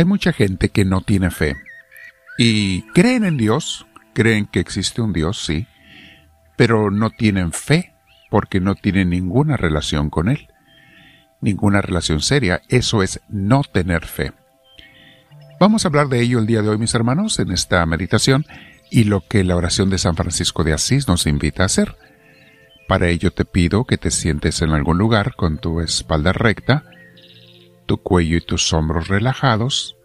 Hay mucha gente que no tiene fe y creen en Dios, creen que existe un Dios, sí, pero no tienen fe porque no tienen ninguna relación con Él, ninguna relación seria. Eso es no tener fe. Vamos a hablar de ello el día de hoy, mis hermanos, en esta meditación y lo que la oración de San Francisco de Asís nos invita a hacer. Para ello te pido que te sientes en algún lugar con tu espalda recta, tu cuello y tus hombros relajados.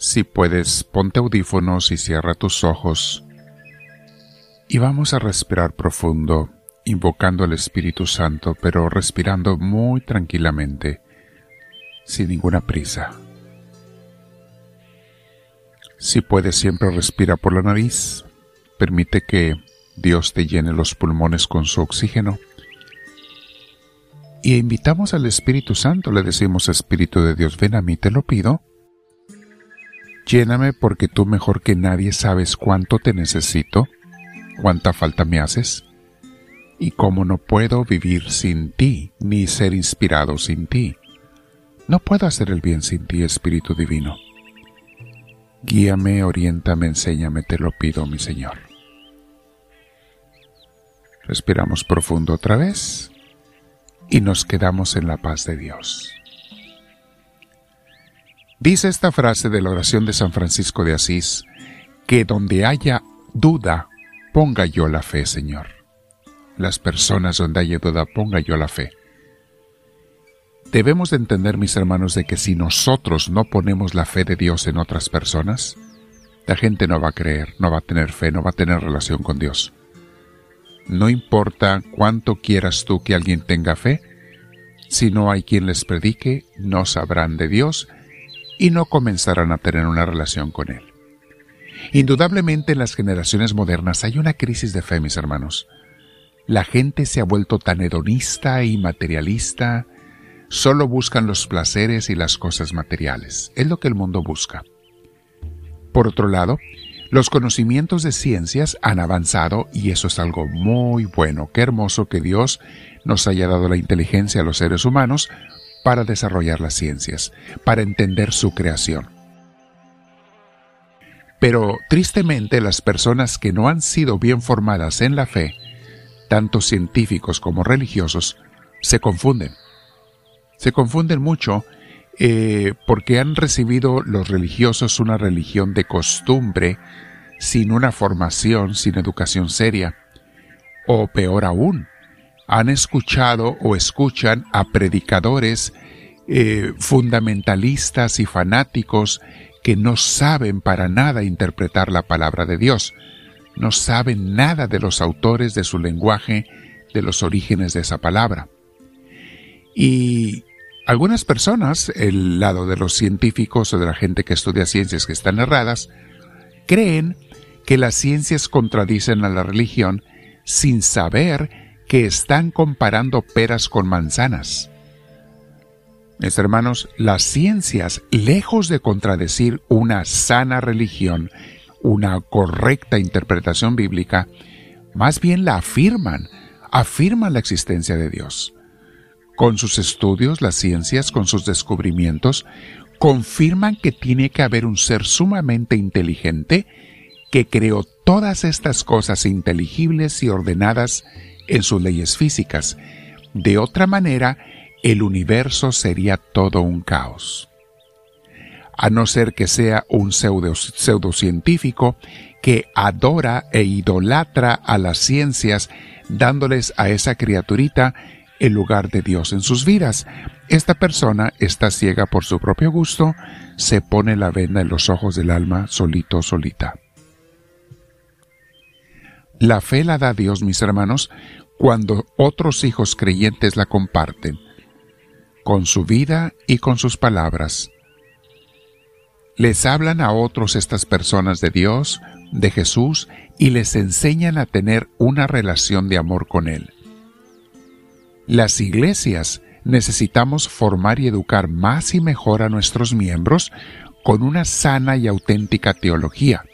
Si puedes, ponte audífonos y cierra tus ojos. Y vamos a respirar profundo, invocando al Espíritu Santo, pero respirando muy tranquilamente, sin ninguna prisa. Si puedes, siempre respira por la nariz. Permite que Dios te llene los pulmones con su oxígeno y invitamos al Espíritu Santo, le decimos Espíritu de Dios, ven a mí, te lo pido. Lléname porque tú mejor que nadie sabes cuánto te necesito, cuánta falta me haces, y cómo no puedo vivir sin ti, ni ser inspirado sin ti. No puedo hacer el bien sin ti, Espíritu Divino. Guíame, oriéntame, enséñame, te lo pido, mi Señor. Respiramos profundo otra vez y nos quedamos en la paz de Dios. Dice esta frase de la oración de San Francisco de Asís, que donde haya duda, ponga yo la fe, Señor. Las personas donde haya duda, ponga yo la fe. Debemos de entender, mis hermanos, de que si nosotros no ponemos la fe de Dios en otras personas, la gente no va a creer, no va a tener fe, no va a tener relación con Dios. No importa cuánto quieras tú que alguien tenga fe, si no hay quien les predique, no sabrán de Dios y no comenzarán a tener una relación con Él. Indudablemente en las generaciones modernas hay una crisis de fe, mis hermanos. La gente se ha vuelto tan hedonista y materialista, solo buscan los placeres y las cosas materiales. Es lo que el mundo busca. Por otro lado, los conocimientos de ciencias han avanzado y eso es algo muy bueno. Qué hermoso que Dios nos haya dado la inteligencia a los seres humanos para desarrollar las ciencias, para entender su creación. Pero tristemente las personas que no han sido bien formadas en la fe, tanto científicos como religiosos, se confunden. Se confunden mucho eh, porque han recibido los religiosos una religión de costumbre, sin una formación, sin educación seria. O peor aún, han escuchado o escuchan a predicadores eh, fundamentalistas y fanáticos que no saben para nada interpretar la palabra de Dios, no saben nada de los autores de su lenguaje, de los orígenes de esa palabra. Y algunas personas, el lado de los científicos o de la gente que estudia ciencias que están erradas, creen que las ciencias contradicen a la religión sin saber que están comparando peras con manzanas. Mis hermanos, las ciencias, lejos de contradecir una sana religión, una correcta interpretación bíblica, más bien la afirman, afirman la existencia de Dios. Con sus estudios, las ciencias, con sus descubrimientos, confirman que tiene que haber un ser sumamente inteligente que creó todas estas cosas inteligibles y ordenadas en sus leyes físicas. De otra manera, el universo sería todo un caos. A no ser que sea un pseudocientífico que adora e idolatra a las ciencias, dándoles a esa criaturita el lugar de Dios en sus vidas. Esta persona está ciega por su propio gusto, se pone la venda en los ojos del alma solito solita. La fe la da Dios, mis hermanos, cuando otros hijos creyentes la comparten, con su vida y con sus palabras. Les hablan a otros estas personas de Dios, de Jesús, y les enseñan a tener una relación de amor con Él. Las iglesias necesitamos formar y educar más y mejor a nuestros miembros con una sana y auténtica teología.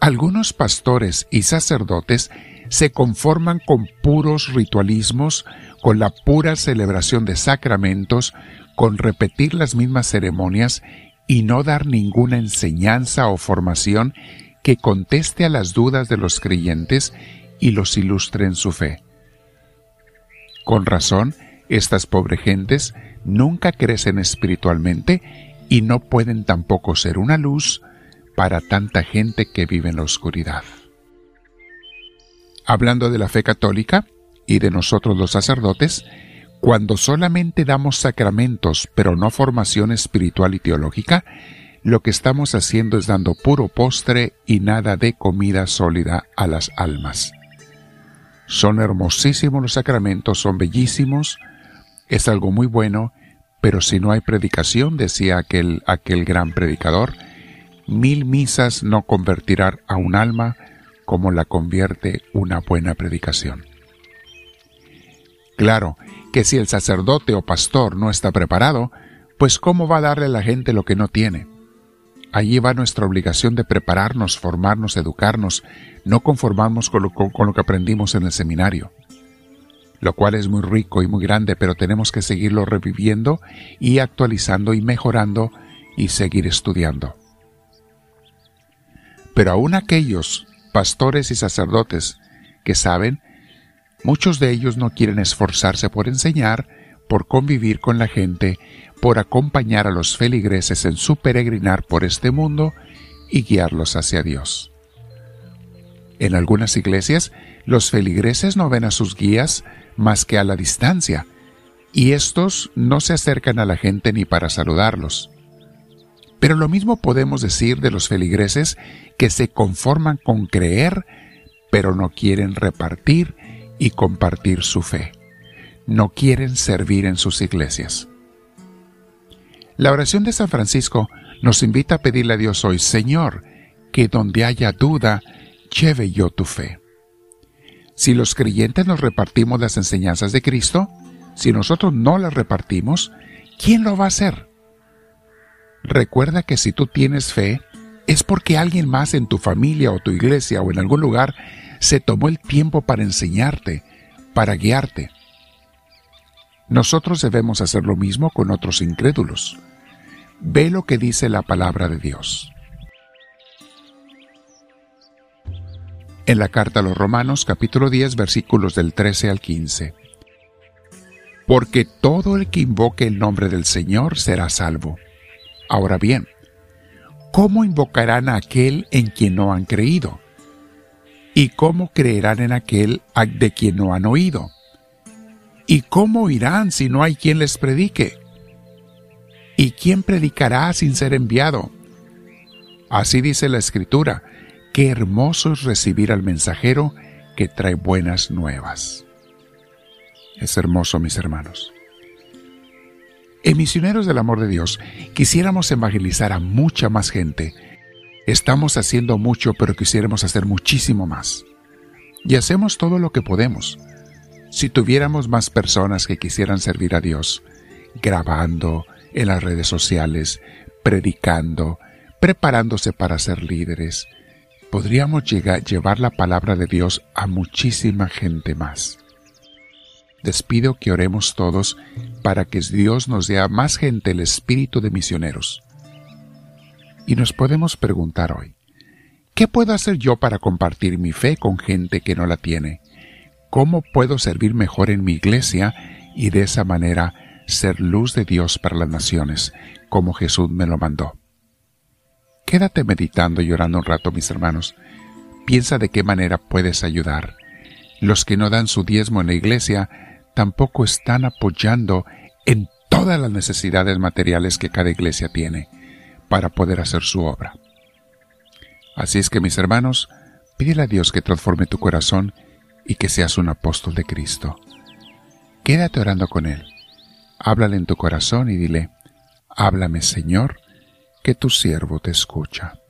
Algunos pastores y sacerdotes se conforman con puros ritualismos, con la pura celebración de sacramentos, con repetir las mismas ceremonias y no dar ninguna enseñanza o formación que conteste a las dudas de los creyentes y los ilustre en su fe. Con razón, estas pobres gentes nunca crecen espiritualmente y no pueden tampoco ser una luz para tanta gente que vive en la oscuridad. Hablando de la fe católica y de nosotros los sacerdotes, cuando solamente damos sacramentos pero no formación espiritual y teológica, lo que estamos haciendo es dando puro postre y nada de comida sólida a las almas. Son hermosísimos los sacramentos, son bellísimos, es algo muy bueno, pero si no hay predicación, decía aquel, aquel gran predicador, mil misas no convertirán a un alma como la convierte una buena predicación. Claro que si el sacerdote o pastor no está preparado, pues ¿cómo va a darle a la gente lo que no tiene? Allí va nuestra obligación de prepararnos, formarnos, educarnos, no conformarnos con lo, con lo que aprendimos en el seminario lo cual es muy rico y muy grande, pero tenemos que seguirlo reviviendo y actualizando y mejorando y seguir estudiando. Pero aún aquellos pastores y sacerdotes que saben, muchos de ellos no quieren esforzarse por enseñar, por convivir con la gente, por acompañar a los feligreses en su peregrinar por este mundo y guiarlos hacia Dios. En algunas iglesias, los feligreses no ven a sus guías más que a la distancia, y estos no se acercan a la gente ni para saludarlos. Pero lo mismo podemos decir de los feligreses que se conforman con creer, pero no quieren repartir y compartir su fe. No quieren servir en sus iglesias. La oración de San Francisco nos invita a pedirle a Dios hoy, Señor, que donde haya duda, lleve yo tu fe. Si los creyentes nos repartimos las enseñanzas de Cristo, si nosotros no las repartimos, ¿quién lo va a hacer? Recuerda que si tú tienes fe, es porque alguien más en tu familia o tu iglesia o en algún lugar se tomó el tiempo para enseñarte, para guiarte. Nosotros debemos hacer lo mismo con otros incrédulos. Ve lo que dice la palabra de Dios. en la carta a los Romanos capítulo 10 versículos del 13 al 15. Porque todo el que invoque el nombre del Señor será salvo. Ahora bien, ¿cómo invocarán a aquel en quien no han creído? ¿Y cómo creerán en aquel de quien no han oído? ¿Y cómo irán si no hay quien les predique? ¿Y quién predicará sin ser enviado? Así dice la Escritura, Qué hermoso es recibir al mensajero que trae buenas nuevas. Es hermoso, mis hermanos. En Misioneros del Amor de Dios quisiéramos evangelizar a mucha más gente. Estamos haciendo mucho, pero quisiéramos hacer muchísimo más. Y hacemos todo lo que podemos. Si tuviéramos más personas que quisieran servir a Dios, grabando en las redes sociales, predicando, preparándose para ser líderes, podríamos llegar, llevar la palabra de Dios a muchísima gente más. Despido que oremos todos para que Dios nos dé a más gente el espíritu de misioneros. Y nos podemos preguntar hoy, ¿qué puedo hacer yo para compartir mi fe con gente que no la tiene? ¿Cómo puedo servir mejor en mi iglesia y de esa manera ser luz de Dios para las naciones, como Jesús me lo mandó? Quédate meditando y orando un rato, mis hermanos. Piensa de qué manera puedes ayudar. Los que no dan su diezmo en la iglesia tampoco están apoyando en todas las necesidades materiales que cada iglesia tiene para poder hacer su obra. Así es que, mis hermanos, pídele a Dios que transforme tu corazón y que seas un apóstol de Cristo. Quédate orando con Él. Háblale en tu corazón y dile, háblame Señor, que tu siervo te escucha.